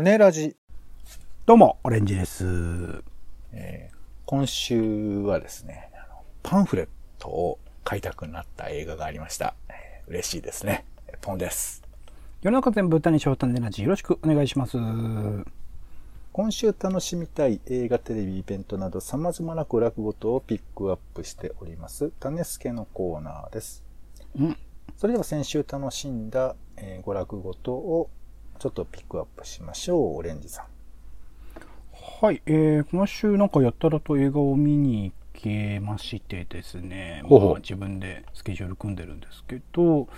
種ラジ、どうも、オレンジです。えー今週はですね、あのパンフレットを買いたくなった映画がありました。えー嬉しいですね。えーポンです。世の中全部歌にショータンネラジよろしくお願いします。今週楽しみたい映画、テレビ、イベントなど様々な娯楽ごとをピックアップしております、種助のコーナーです。うん。それでは先週楽しんだ、えー娯楽ごとをちょっとピックアップしましょう。オレンジさん。はい、えー、今週なんかやったらと映画を見に行けましてですね、まあ自分でスケジュール組んでるんですけど、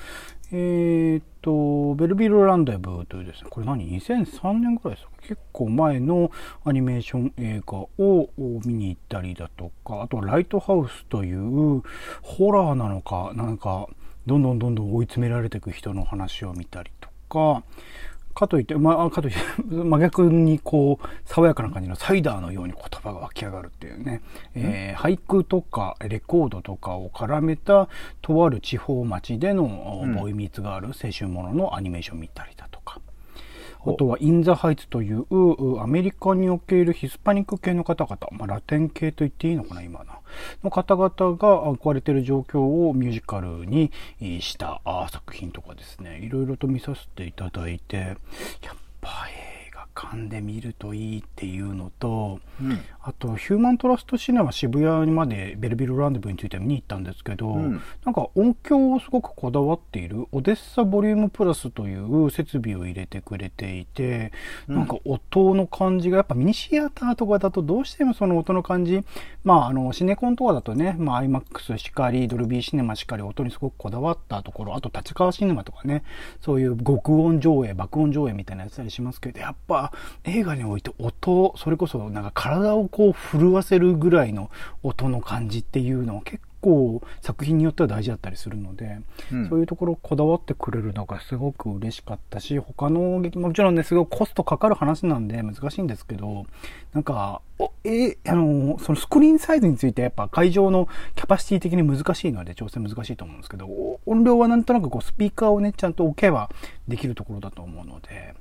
えーっと、ベルビル・ランデブーというですね、これ何 ?2003 年ぐらいですか？結構前のアニメーション映画を見に行ったりだとか、あとはライトハウスというホラーなのか、なんか、どんどんどんどん追い詰められていく人の話を見たりとか、かといって、まあ、かといって、真逆にこう、爽やかな感じのサイダーのように言葉が湧き上がるっていうね、えー俳句とかレコードとかを絡めた、とある地方町での、うん。ボーイミーツがある青春もののアニメーション見たりだとあとは、イン・ザ・ハイツという、アメリカにおけるヒスパニック系の方々、まあ、ラテン系と言っていいのかな、今な。の方々が置かれている状況をミュージカルにした作品とかですね、いろいろと見させていただいて、やっぱ映画館で見るといいっていうのと、うん。あと、ヒューマントラストシネマ渋谷までベルビルランデブーについて見に行ったんですけど、うんなんか音響をすごくこだわっているオデッサボリュームプラスという設備を入れてくれていて、うんなんか音の感じがやっぱミニシアターとかだとどうしてもその音の感じ、まああのシネコンとかだとね、まあ IMAX しかり、ドルビーシネマしかり音にすごくこだわったところ、あと立川シネマとかね、そういう極音上映、爆音上映みたいなやつたりしますけど、やっぱ映画において音、それこそなんか体をこう震わせるぐらいの音の感じっていうのは結構作品によっては大事だったりするので、うん。そういうところこだわってくれるのがすごく嬉しかったし、他の劇もちろんね、すごくコストかかる話なんで難しいんですけど、なんか、おえあの、そのスクリーンサイズについてやっぱ会場のキャパシティ的に難しいので調整難しいと思うんですけど、お音量はなんとなくこうスピーカーをね、ちゃんと置けばできるところだと思うので、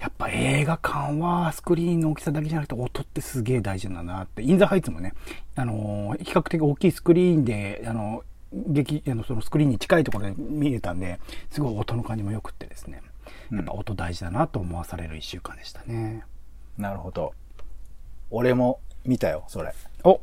やっぱ映画館はスクリーンの大きさだけじゃなくて音ってすげえ大事だなって。インザハイツもね、あのー比較的大きいスクリーンで、あの、劇、あの、そのスクリーンに近いところで見れたんで、すごい音の感じも良くってですね。やっぱ音大事だなと思わされる一週間でしたね。なるほど。俺も見たよ、それ。お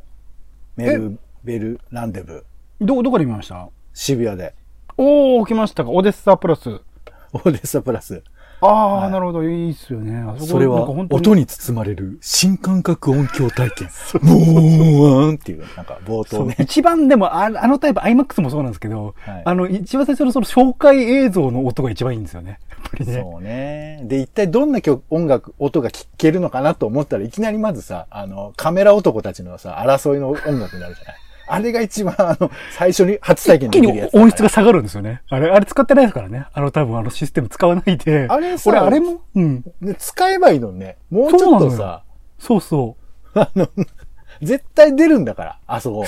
メルベルランデブー。ど、どこで見ました？渋谷で。おー、来ましたか。オデッサプラス。オーデッサプラス。ああ、はいなるほど。いいっすよね。あこそれは音に包まれる新感覚音響体験。ボーンっていう、なんか冒頭ね。一番でもあ、あのタイプ、IMAX もそうなんですけど、はいあの、一番最初のその紹介映像の音が一番いいんですよね。やっぱりね。そうね。で、一体どんな曲、音楽、音が聴けるのかなと思ったらいきなりまずさ、あの、カメラ男たちのさ、争いの音楽になるじゃない。あれが一番、あの、最初に初体験一気にできるやつだから。音質が下がるんですよね。あれ、あれ使ってないですからね。あの多分あのシステム使わないで。あれさ俺あれも、うん。で使えばいいのにね。もうちょっとさ、そうそう。あの、絶対出るんだから、あそこ。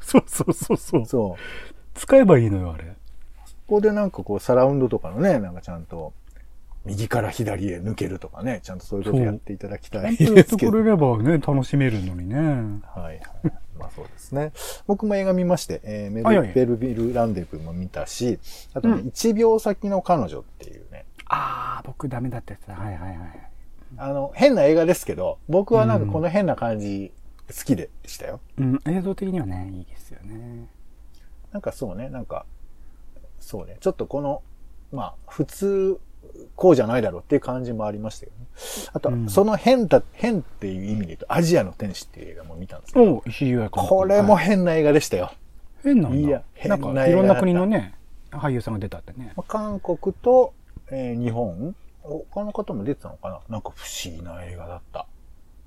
そうそうそうそう。そう。使えばいいのよ、あれ。ここでなんかこう、サラウンドとかのね、なんかちゃんと、右から左へ抜けるとかね、ちゃんとそういうことやっていただきたい本当やってですけど。くれればね、楽しめるのにね。はいはい。まあそうですね。僕も映画見まして、えーメルはいはいベルビル・ランデブーも見たし、あとね、うん1秒先の彼女っていうね、ああ、僕ダメだったやつだ。はいはいはい。あの、変な映画ですけど、僕はなんかこの変な感じ好きでしたよ。うん、映像的にはね、いいですよね。なんかそうね、なんか、そうね、ちょっとこの、まあ、普通、こうじゃないだろうっていう感じもありましたけどね。あと、うんその変だ、変っていう意味で言うと、アジアの天使っていう映画も見たんですけど、これもはい変な映画でしたよ。変なんだ。いや変ななん映画だったかいろんな国のね、俳優さんが出たってね。まあ韓国と、えー日本他の方も出てたのかななんか不思議な映画だった。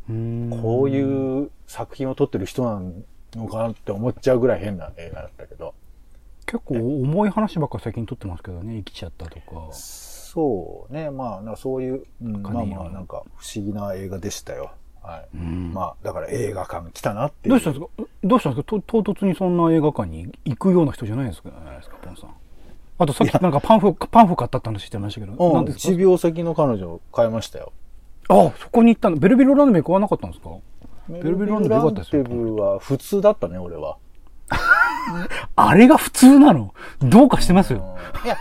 こうういう作品を撮ってる人なのかなって思っちゃうぐらい変な映画だったけど。結構重い話ばっか最近撮ってますけどね、生きちゃったとか。そうね。まあ、なそういう、うん、まあまあ、なんか不思議な映画でしたよ。はい。うんまあ、だから映画館来たなって。どうしたんですか？どうしたんですか？と唐突にそんな映画館に行くような人じゃないですか、ないですか、ポンさん。あとさっきなんかパンフ、パンフ買ったって話してましたけど、うん、何ですか？1秒先の彼女を買いましたよ。あ、そこに行ったの？ベルビルランドベ行かなかったんですか？ベルビルランドベ良かったですよベルビルは普通だったね、俺は。あれが普通なの？どうかしてますよ。いや、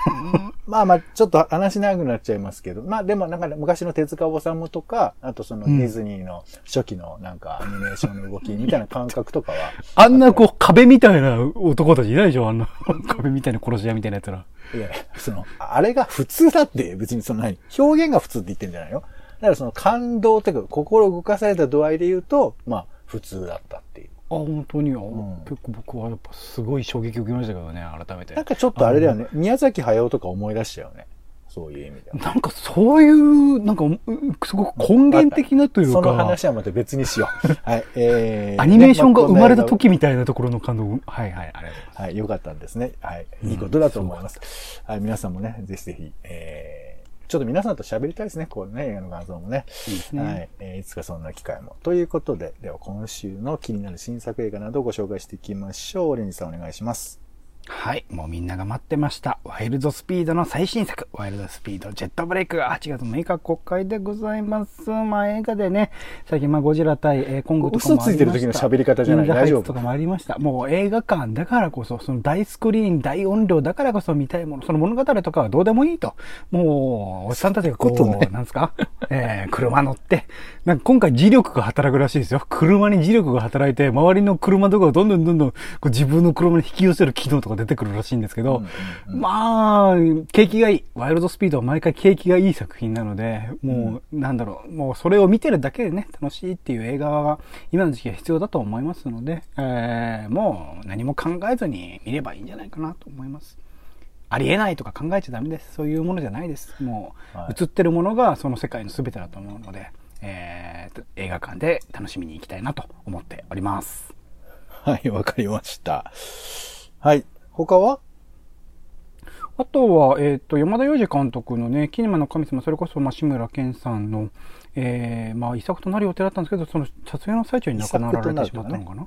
まあまあ、ちょっと話長くなっちゃいますけど、まあでもなんか昔の手塚治虫とか、あとそのディズニーの初期のなんかアニメーションの動きみたいな感覚とかは。あんなこう壁みたいな男たちいないでしょ？あんな 壁みたいな殺し屋みたいなやつら。いや、その、あれが普通だって別にその何？表現が普通って言ってんじゃないよ。だからその感動というか心動かされた度合いで言うと、まあ普通だったっていう。あ、本当に、あん結構僕はやっぱすごい衝撃を受けましたけどね、改めてなん。かちょっとあれだよね。宮崎駿とか思い出しちゃうね。そういう意味では。なんかそういう、なんか、うすごく根源的なというそのか、話はまた別にしよう。はい。えー、アニメーションが生まれたね時みたいなところの感動、はいはい、ありがとうございます。はい、よかったんですね。はい。いいことだと思います。はい、皆さんもね、ぜひぜひ、えー、ちょっと皆さんと喋りたいですね。こうね、映画の感想もね。いいですねはい、えーいつかそんな機会も。ということで、では今週の気になる新作映画などをご紹介していきましょう。オレンジさんお願いします。はい。もうみんなが待ってました。ワイルドスピードの最新作、ワイルドスピードジェットブレイクが8月6日公開でございます。まあ映画でね、最近まあゴジラ対、えー、コングとかもありました。嘘ついてる時の喋り方じゃない？大丈夫？とかもありました。もう映画館だからこそ、その大スクリーン、大音量だからこそ見たいもの、その物語とかはどうでもいいと。もう、おっさんたちがこう、こなんですか？えー、車乗って、なんか今回磁力が働くらしいですよ。車に磁力が働いて、周りの車とかをどんどんどんどんこう自分の車に引き寄せる機能とか出てくるらしいんですけど、まあ、景気がいい。ワイルドスピードは毎回景気がいい作品なので、もう、なんだろう、もうそれを見てるだけでね、楽しいっていう映画が今の時期は必要だと思いますので、えー、もう何も考えずに見ればいいんじゃないかなと思います。ありえないとか考えちゃダメです。そういうものじゃないです。もう、はい映ってるものがその世界の全てだと思うので、えーと、映画館で楽しみに行きたいなと思っております。はい、わかりました。はい。他は？あとは、えっ、と、山田洋次監督のね、キネマの神様、それこそ、まあ、志村けんさんの、えー、まあ、遺作となる予定だったんですけど、その撮影の最中に亡くなられてしまったのかな、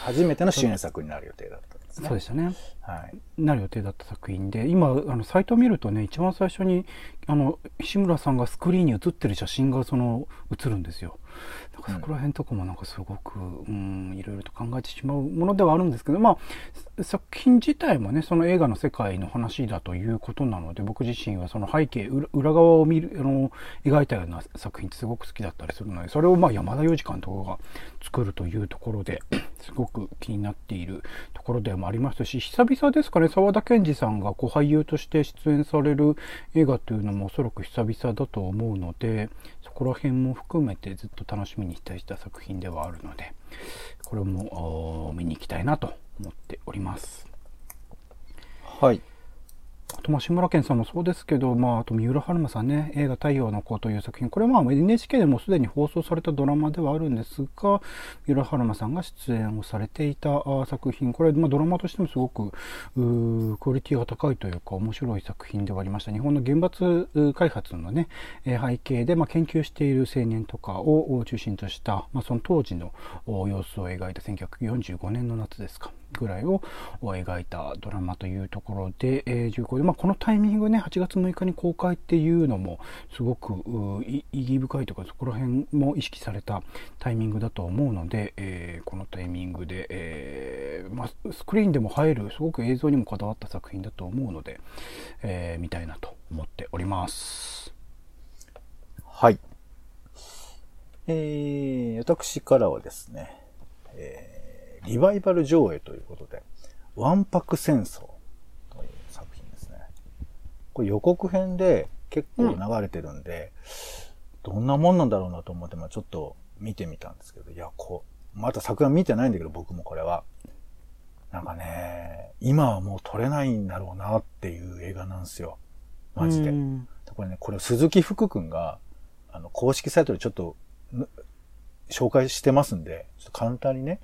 初めての主演作になる予定だったんですね。そうでしたね。はい。なる予定だった作品で、今、あの、サイトを見るとね、一番最初に、あの、志村さんがスクリーンに映ってる写真が、その、映るんですよ。なんかそこら辺とかもなんかすごく、うん、いろいろと考えてしまうものではあるんですけど、まあ、作品自体もね、その映画の世界の話だということなので、僕自身はその背景、裏側を見る、あの、描いたような作品ってすごく好きだったりするので、それをまあ山田洋次監督が作るというところで、すごく気になっているところでもありますし、久々ですかね、沢田研二さんがこう俳優として出演される映画というのもおそらく久々だと思うので、そこら辺も含めてずっと楽しみにしたした作品ではあるので、これも見に行きたいなと思っております。はい。あと、ま、志村けんさんもそうですけど、まあ、あと、三浦春馬さんね、映画太陽の子という作品、これはま NHK でもすでに放送されたドラマではあるんですが、三浦春馬さんが出演をされていた作品、これ、ま、ドラマとしてもすごく、クオリティが高いというか、面白い作品ではありました。日本の原発開発のね、背景で、ま、研究している青年とかを中心とした、まあ、その当時の様子を描いた1945年の夏ですか。ぐらいを描いたドラマというところで、えー、重厚で、まあ、このタイミングね、8月6日に公開っていうのも、すごく意義深いとか、そこら辺も意識されたタイミングだと思うので、えーこのタイミングで、えーまあ、スクリーンでも入る、すごく映像にもこだわった作品だと思うので、え見たいなと思っております。はい。えー、私からはですね、えー、リバイバル上映ということで、わんぱく戦争という作品ですね。これ予告編で結構流れてるんで、どんなもんなんだろうなと思って、まあちょっと見てみたんですけど、いや、こう、まだ作画見てないんだけど、僕もこれは。なんかね、今はもう撮れないんだろうなっていう映画なんですよ。マジで。うんこれね、これ鈴木福くんが、あの、公式サイトでちょっと、ぬ紹介してますんで、ちょっと簡単にね、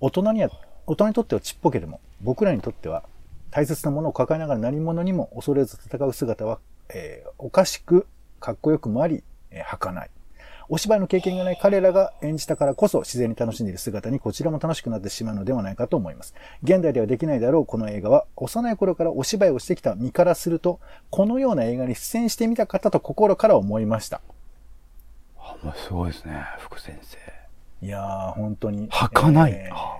大人には、大人にとってはちっぽけでも、僕らにとっては大切なものを抱えながら何者にも恐れず戦う姿は、えーおかしく、かっこよくもあり、えー儚い。お芝居の経験がない彼らが演じたからこそ自然に楽しんでいる姿にこちらも楽しくなってしまうのではないかと思います。現代ではできないであろうこの映画は幼い頃からお芝居をしてきた身からするとこのような映画に出演してみたかったと心から思いました。あ、もうすごいですね、福先生。いやー、本当に。儚いえー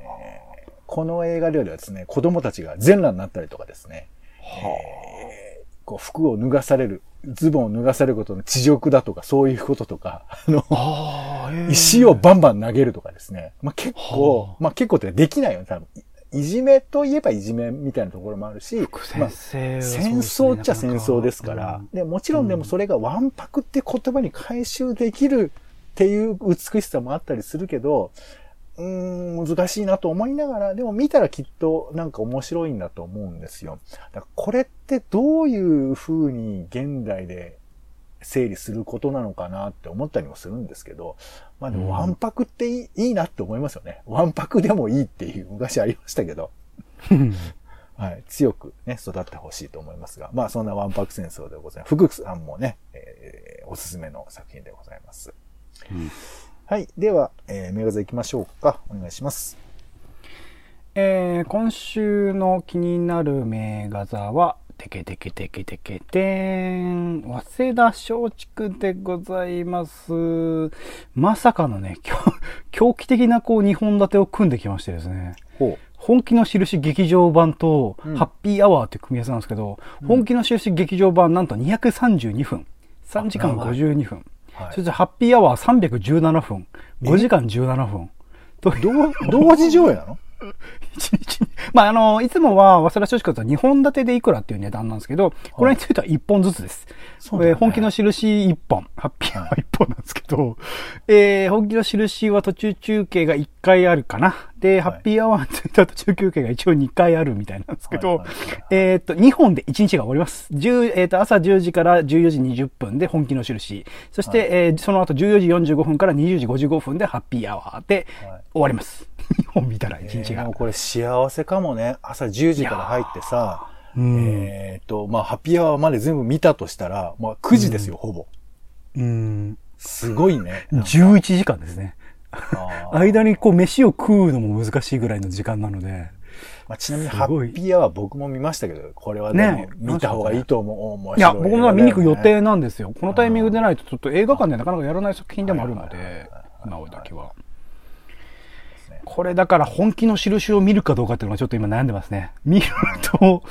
この映画ではですね、子供たちが全裸になったりとかですね、えーこう服を脱がされる、ズボンを脱がされることの恥辱だとか、そういうこととか、あの、あ石をバンバン投げるとかですね。まあ、結構は、まあ、結構ってできないよね、多分。いいじめといえばいじめみたいなところもあるし、福まあ戦争っちゃ戦争ですから、でもちろんでもそれがわんぱくって言葉に回収できるっていう美しさもあったりするけど、うーん、難しいなと思いながら、でも見たらきっとなんか面白いんだと思うんですよ。だからこれってどういう風に現代で整理することなのかなって思ったりもするんですけど、まあでもわんぱくっていい,、いいなって思いますよね。わんぱくでもいいっていう昔ありましたけど。う んはい、強くね、育ってほしいと思いますが、まあそんなわんぱく戦争でございます。福さんもね、えーおすすめの作品でございます。うんはい。では、えー、メガザ行きましょうか。お願いします。えー今週の気になる名画座は、てけてけてけてけてん、早稲田松竹でございます。まさかのね、狂気的なこう、2本立てを組んできましてですね。本気の印劇場版と、ハッピーアワーって組み合わせなんですけど、本気の印劇場版なんと232分。3時間52分。そしてハッピーアワー317分。5時間17分。と同時上映なの。まあ、あの、いつもは、早稲田松竹だと2本立てでいくらっていう値段なんですけど、これについては1本ずつです。ねえー本気の印1本、ハッピーは1本なんですけど、えー本気の印は途中中継が1回あるかな。で、ハッピーアワーについては途中休憩が一応2回あるみたいなんですけどはいはいはいはい、えーっと、2本で1日が終わります。10えーっと、朝10時から14時20分で本気の印。そして、えーその後14時45分から20時55分でハッピーアワーではい終わります。2本見たら1日がえーもう。これ幸せかもね。朝10時から入ってさ、うんえっ、と、まあ、ハッピーアワーまで全部見たとしたら、まあ、9時ですよ、ほぼ。うん。すごいね。11時間ですね。間にこう飯を食うのも難しいぐらいの時間なので。まあ、ちなみに、ハッピーアワー僕も見ましたけど、これはねね、見た方がいいと思う。いや、僕も見に行く予定なんですよ。このタイミングでないとちょっと映画館でなかなかやらない作品でもあるので、今だけは。これだから本気の印を見るかどうかっていうのがちょっと今悩んでますね。見ると、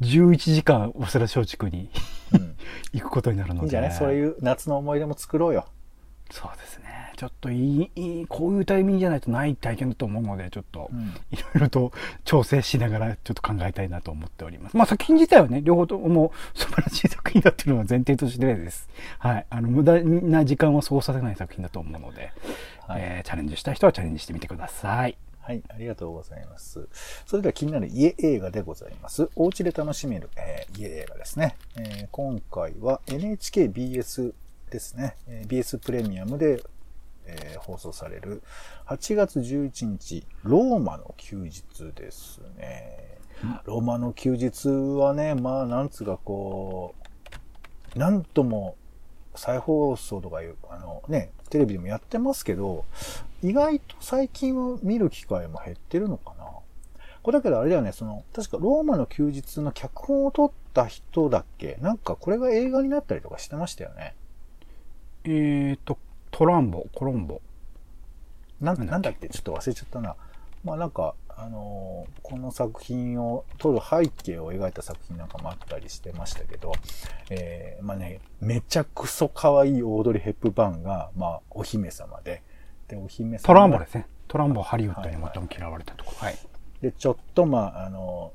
11時間、早稲田松竹にうん 行くことになるので。いいんじゃない？そういう夏の思い出も作ろうよ。そうですね。ちょっといい、いい、こういうタイミングじゃないとない体験だと思うので、ちょっと、うんいろいろと調整しながらちょっと考えたいなと思っております。まあ作品自体はね、両方とも素晴らしい作品だっていうのは前提としてです。はい。あの、無駄な時間を過ごさせない作品だと思うので、はいえーチャレンジしたい人はチャレンジしてみてください。はい、ありがとうございます。それでは気になる家映画でございます。お家で楽しめる、えー家映画ですね、えー今回は NHKBS ですね、えー BS プレミアムで、えー放送される8月11日、ローマの休日ですね。ローマの休日はね、まあ、なんつうかこう、なんとも再放送とかいう、あのね、テレビでもやってますけど、意外と最近は見る機会も減ってるのかな。これだけどあれだよね、その、確かローマの休日の脚本を取った人だっけ？なんかこれが映画になったりとかしてましたよね。えーと、トランボ、コロンボ。なんなんだっけ？ちょっと忘れちゃったな。まあなんか、あのーこの作品を撮る背景を描いた作品なんかもあったりしてましたけど、えー、まあね、めちゃくそ可愛いオードリー・ヘップバーンが、まあ、お姫様で、で、お姫様トがランボですね。トランボはハリウッドに最も嫌われたところ。はい。で、ちょっと、まあ、あの、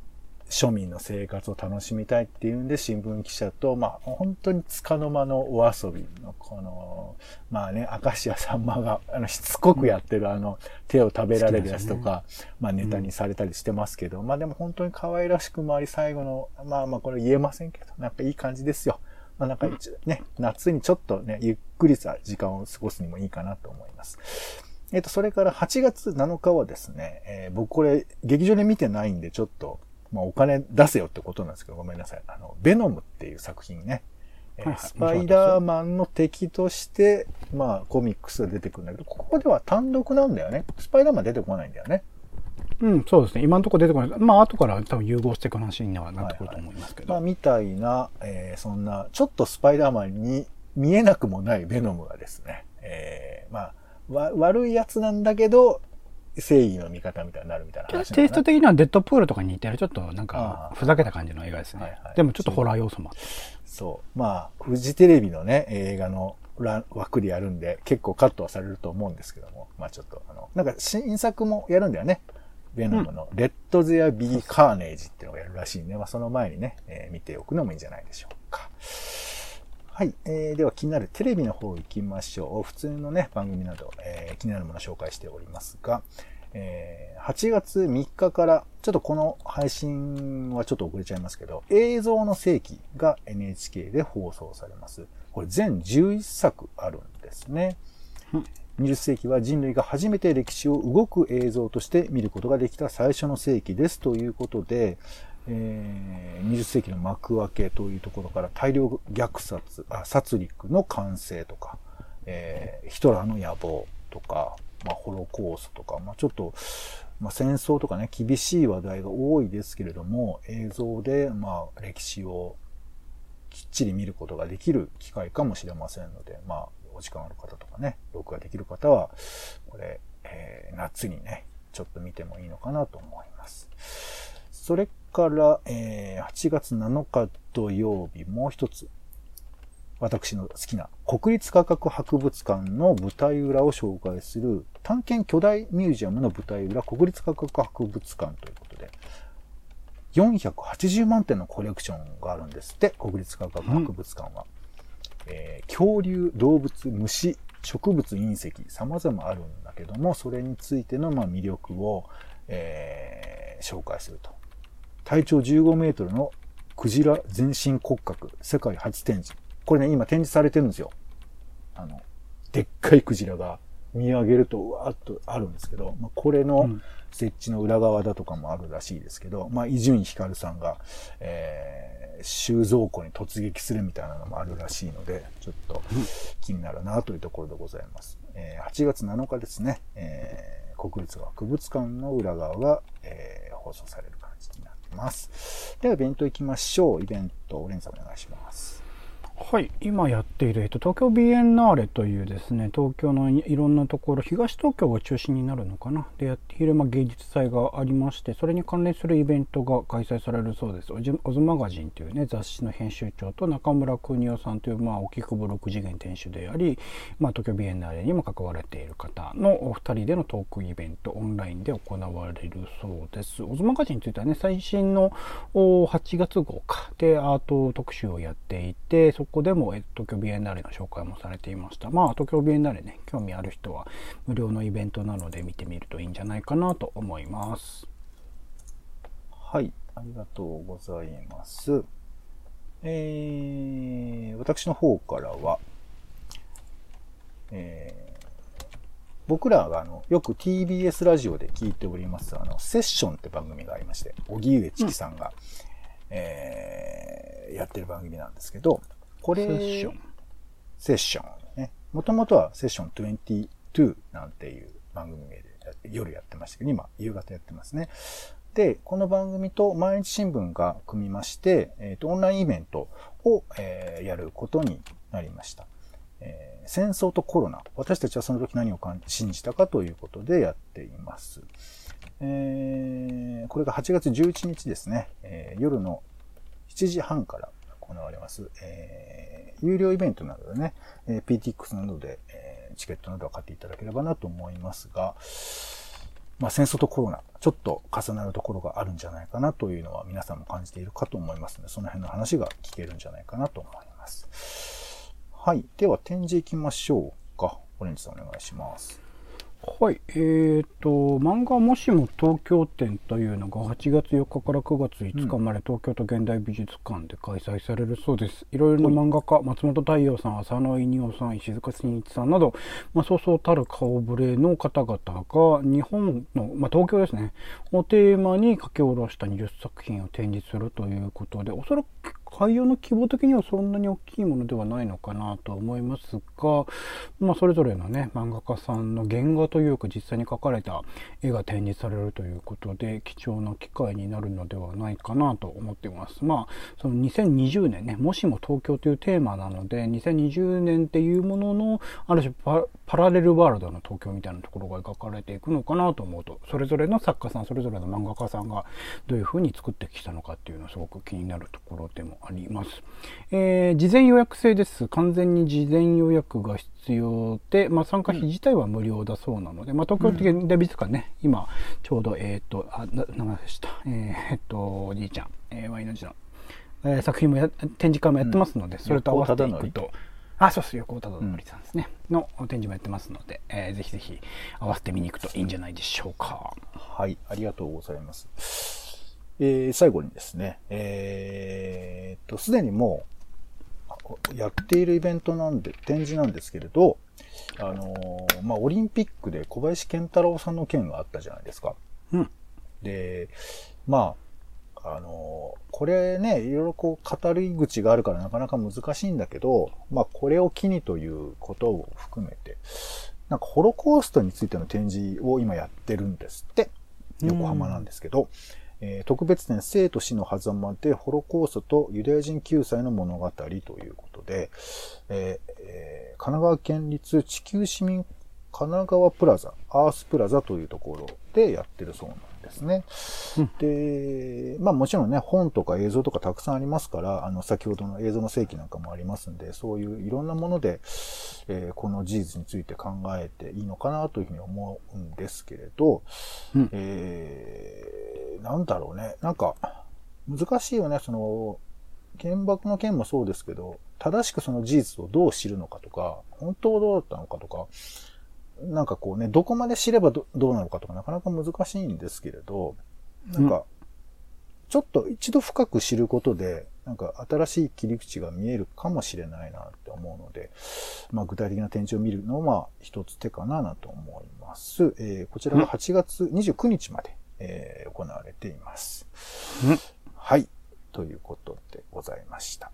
庶民の生活を楽しみたいっていうんで、新聞記者と、まあ、本当に束の間のお遊びの、この、まあね、明石家さんまが、あの、しつこくやってる、あの、手を食べられるやつとか、まあ、ネタにされたりしてますけど、まあ、でも本当に可愛らしくもあり、最後の、まあまあ、これ言えませんけど、なんかいい感じですよ。まあ、なんかね、夏にちょっとね、ゆっくりした時間を過ごすにもいいかなと思います。えっと、それから8月7日はですね、えー僕これ劇場で見てないんでちょっと、まあお金出せよってことなんですけど、ごめんなさい。あの、ベノムっていう作品ね。えーはいはいスパイダーマンの敵として、まあコミックスが出てくるんだけど、ここでは単独なんだよね。スパイダーマン出てこないんだよね。うん、そうですね。今のところ出てこない。まあ、後から多分融合していく話にはなってくると思いますけど。まあみたいな、えーそんな、ちょっとスパイダーマンに見えなくもないベノムがですね、えー、まあ、わ、悪いやつなんだけど、正義の味方みたいになるみたいな話なのかなテイスト的にはデッドプールとかに似てる、ちょっとなんかふざけた感じの映画ですね。はいはいでもちょっとホラー要素もあって。そう。まあ、フジテレビのね、映画のら枠でやるんで、結構カットはされると思うんですけども、まあちょっと、あの、なんか新作もやるんだよね。ベノムの、レッド・ゼア・ビー・カーネージっていうのをやるらしいんで、まあその前にね、えー見ておくのもいいんじゃないでしょうか。はい。えー、では気になるテレビの方行きましょう。普通のね、番組など、えー気になるものを紹介しておりますが、えー8月3日から、ちょっとこの配信はちょっと遅れちゃいますけど、映像の世紀が NHK で放送されます。これ全11作あるんですね。20世紀は人類が初めて歴史を動く映像として見ることができた最初の世紀ですということで、えー20世紀の幕開けというところから大量虐殺、あ殺戮の完成とか、えーヒトラーの野望とか、まあ、ホロコーストとか、まあ、ちょっと、まあ、戦争とかね、厳しい話題が多いですけれども、映像で、まあ、歴史をきっちり見ることができる機会かもしれませんので、まあ、お時間ある方とかね、録画できる方は、これ、えー夏にね、ちょっと見てもいいのかなと思います。それから、えー8月7日土曜日、もう一つ、私の好きな国立科学博物館の舞台裏を紹介する探検巨大ミュージアムの舞台裏国立科学博物館ということで、480万点のコレクションがあるんですって、国立科学博物館は。えー恐竜、動物、虫、植物、隕石、様々あるんだけども、それについてのま魅力を、えー紹介すると。体長15メートルのクジラ全身骨格、世界初展示。これね、今展示されてるんですよ。あの、でっかいクジラが見上げるとうわーっとあるんですけど、まあ、これのうん設置の裏側だとかもあるらしいですけど、まあ、伊集院光さんが、えー収蔵庫に突撃するみたいなのもあるらしいので、ちょっと気になるなというところでございます。えー8月7日ですね、えー国立博物館の裏側が、えー放送される感じになってます。では、イベント行きましょう。イベント、オレンさんお願いします。はい、今やっている、えっと、東京ビエンナーレというですね、東京のいろんなところ、東東京が中心になるのかな、でやっている、まあ、芸術祭がありまして、それに関連するイベントが開催されるそうです。オズマガジンというね、雑誌の編集長と中村邦夫さんという、まあ、沖久保6次元店主であり、まあ、東京ビエンナーレにも関われている方のお二人でのトークイベント、オンラインで行われるそうです。オズマガジンについてはね、最新の8月号か、で、アート特集をやっていて、そこでも、え東京ビエンナーレの紹介もされていました。まあ、東京ビエンナーレね、興味ある人は無料のイベントなので見てみるといいんじゃないかなと思います。はい、ありがとうございます。えー、私の方からは、えー僕らがあの、よく TBS ラジオで聞いております、あの、セッションって番組がありまして、荻上チキさんが、えーやってる番組なんですけど、これ、セッション。セッションね。もともとはセッション22なんていう番組名で夜やってましたけど、今夕方やってますね。で、この番組と毎日新聞が組みまして、えっ、と、オンラインイベントを、えーやることになりました。えー戦争とコロナ。私たちはその時何を信じたかということでやっています。えーこれが8月11日ですね。えー夜の7時半から行われます。えー有料イベントなどでね、えー PTX などで、えチケットなどを買っていただければなと思いますが、まあ、戦争とコロナ、ちょっと重なるところがあるんじゃないかなというのは皆さんも感じているかと思いますので、その辺の話が聞けるんじゃないかなと思います。はい。では展示行きましょうか。オレンジさんお願いします。はい、えーと、漫画もしも東京展というのが8月4日から9月5日まで東京都現代美術館で開催されるそうです。いろいろな漫画家、松本太陽さん、浅野稲夫さん、石塚真一さんなど、まあ、そうそうたる顔ぶれの方々が日本の、まあ、東京ですね、をテーマに書き下ろした20作品を展示するということで、おそらく概要の規模的にはそんなに大きいものではないのかなと思いますが、まあ、それぞれのね、漫画家さんの原画というか実際に描かれた絵が展示されるということで、貴重な機会になるのではないかなと思っています。まあ、その2020年ね、もしも東京というテーマなので、2020年っていうものの、ある種パパラレルワールドの東京みたいなところが描かれていくのかなと思うと、それぞれの作家さん、それぞれの漫画家さんがどういうふうに作ってきたのかっていうのはすごく気になるところでもあります。えー、事前予約制です。完全に事前予約が必要で、まあ、参加費自体は無料だそうなので、まあ、東京的美術館ね、うん、今、ちょうど、えっ、ー、と、あ、名前でした。えー、っと、おじいちゃん、えー、ワイの字の、えー、作品もや、展示会もやってますので、うん、それと合わせていくと、あ、そうです。横尾忠則さんですね、うん。の展示もやってますので、えー、ぜひぜひ合わせて見に行くといいんじゃないでしょうか。はい、ありがとうございます。えー、最後にですね、えー、と、すでにもう、やっているイベントなんで、展示なんですけれど、あのー、まあ、オリンピックで小林健太郎さんの件があったじゃないですか。うん。で、まあ、あのー、これね、いろいろこう語り口があるからなかなか難しいんだけど、まあ、これを機にということを含めて、なんかホロコーストについての展示を今やってるんですって。横浜なんですけど、え、特別展生と死の狭間でホロコーストとユダヤ人救済の物語ということで、ええー、神奈川県立地球市民神奈川プラザ、アースプラザというところでやってるそうなんですね。うん、で、まあもちろんね、本とか映像とかたくさんありますから、あの、先ほどの映像の世紀なんかもありますんで、そういういろんなもので、えー、この事実について考えていいのかなというふうに思うんですけれど、うん、えー、なんだろうね、なんか、難しいよね、その、原爆の件もそうですけど、正しくその事実をどう知るのかとか、本当どうだったのかとか、なんかこうね、どこまで知ればどうなのかとかなかなか難しいんですけれど、なんか、ちょっと一度深く知ることで、なんか新しい切り口が見えるかもしれないなって思うので、まあ具体的な展示を見るのは一つ手かななと思います。えー、こちらが8月29日まで、えー、行われています。はい。ということでございました。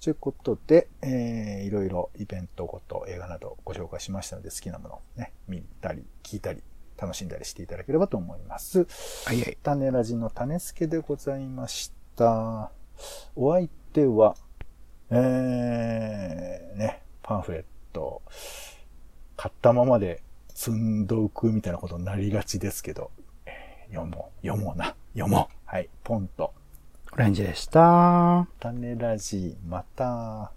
ということで、えー、いろいろイベントごと映画などご紹介しましたので、好きなものをね、見たり、聞いたり、楽しんだりしていただければと思います。はいはい。種ラジの種助でございました。お相手は、えー、ね、パンフレット、買ったままで積んどくみたいなことになりがちですけど、読もう、読もうな、読もう。はい、ポンと。オレンジでした。種ラジ、また。